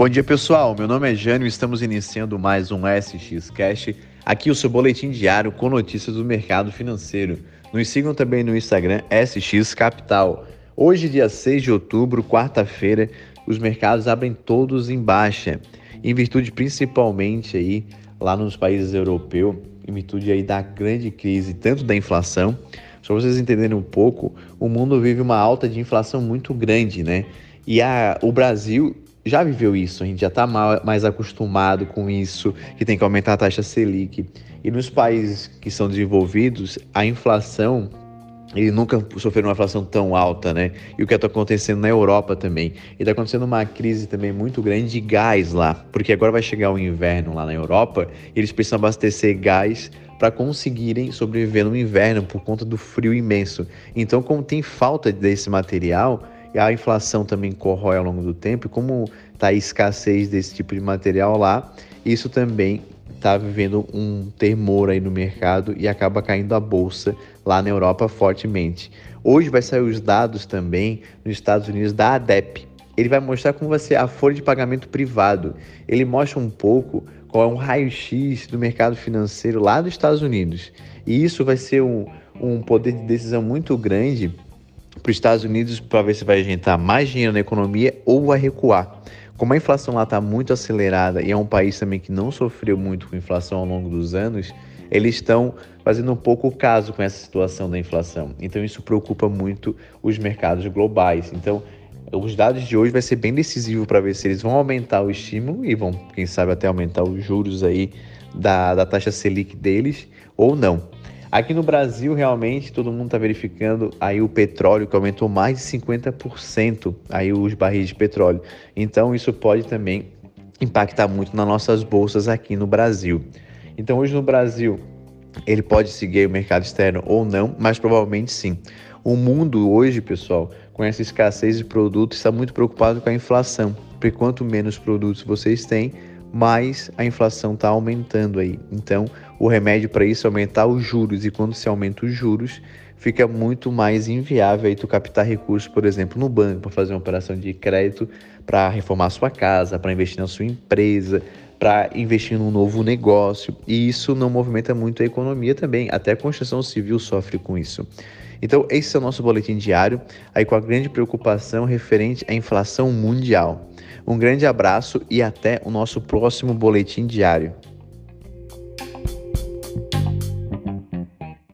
Bom dia, pessoal. Meu nome é Jânio e estamos iniciando mais um SX Cash. Aqui o seu boletim diário com notícias do mercado financeiro. Nos sigam também no Instagram SX Capital. Hoje, dia 6 de outubro, quarta-feira, os mercados abrem todos em baixa, em virtude principalmente aí lá nos países europeus, em virtude aí da grande crise, tanto da inflação, só vocês entenderem um pouco, o mundo vive uma alta de inflação muito grande, né? E a, o Brasil já viveu isso, a gente já está mais acostumado com isso, que tem que aumentar a taxa Selic. E nos países que são desenvolvidos, a inflação ele nunca sofreu uma inflação tão alta, né? E o que está acontecendo na Europa também. E está acontecendo uma crise também muito grande de gás lá, porque agora vai chegar o inverno lá na Europa e eles precisam abastecer gás para conseguirem sobreviver no inverno por conta do frio imenso. Então, como tem falta desse material, a inflação também corrói ao longo do tempo, e como está a escassez desse tipo de material lá, isso também está vivendo um temor aí no mercado e acaba caindo a bolsa lá na Europa fortemente. Hoje vai sair os dados também nos Estados Unidos da ADEP. Ele vai mostrar como vai ser a folha de pagamento privado. Ele mostra um pouco qual é um raio-x do mercado financeiro lá dos Estados Unidos. E isso vai ser um, um poder de decisão muito grande para os Estados Unidos para ver se vai injetar mais dinheiro na economia ou vai recuar. Como a inflação lá está muito acelerada e é um país também que não sofreu muito com inflação ao longo dos anos, eles estão fazendo um pouco caso com essa situação da inflação. Então isso preocupa muito os mercados globais. Então os dados de hoje vai ser bem decisivo para ver se eles vão aumentar o estímulo e vão, quem sabe, até aumentar os juros aí da, da taxa Selic deles ou não. Aqui no Brasil, realmente, todo mundo está verificando aí o petróleo que aumentou mais de 50% aí os barris de petróleo. Então, isso pode também impactar muito nas nossas bolsas aqui no Brasil. Então, hoje no Brasil, ele pode seguir o mercado externo ou não, mas provavelmente sim. O mundo hoje, pessoal, com essa escassez de produtos, está muito preocupado com a inflação, porque quanto menos produtos vocês têm, mais a inflação está aumentando aí. Então, o remédio para isso é aumentar os juros, e quando se aumenta os juros, fica muito mais inviável aí tu captar recursos, por exemplo, no banco, para fazer uma operação de crédito, para reformar sua casa, para investir na sua empresa, para investir num novo negócio. E isso não movimenta muito a economia também, até a construção civil sofre com isso. Então, esse é o nosso boletim diário, aí com a grande preocupação referente à inflação mundial. Um grande abraço e até o nosso próximo boletim diário.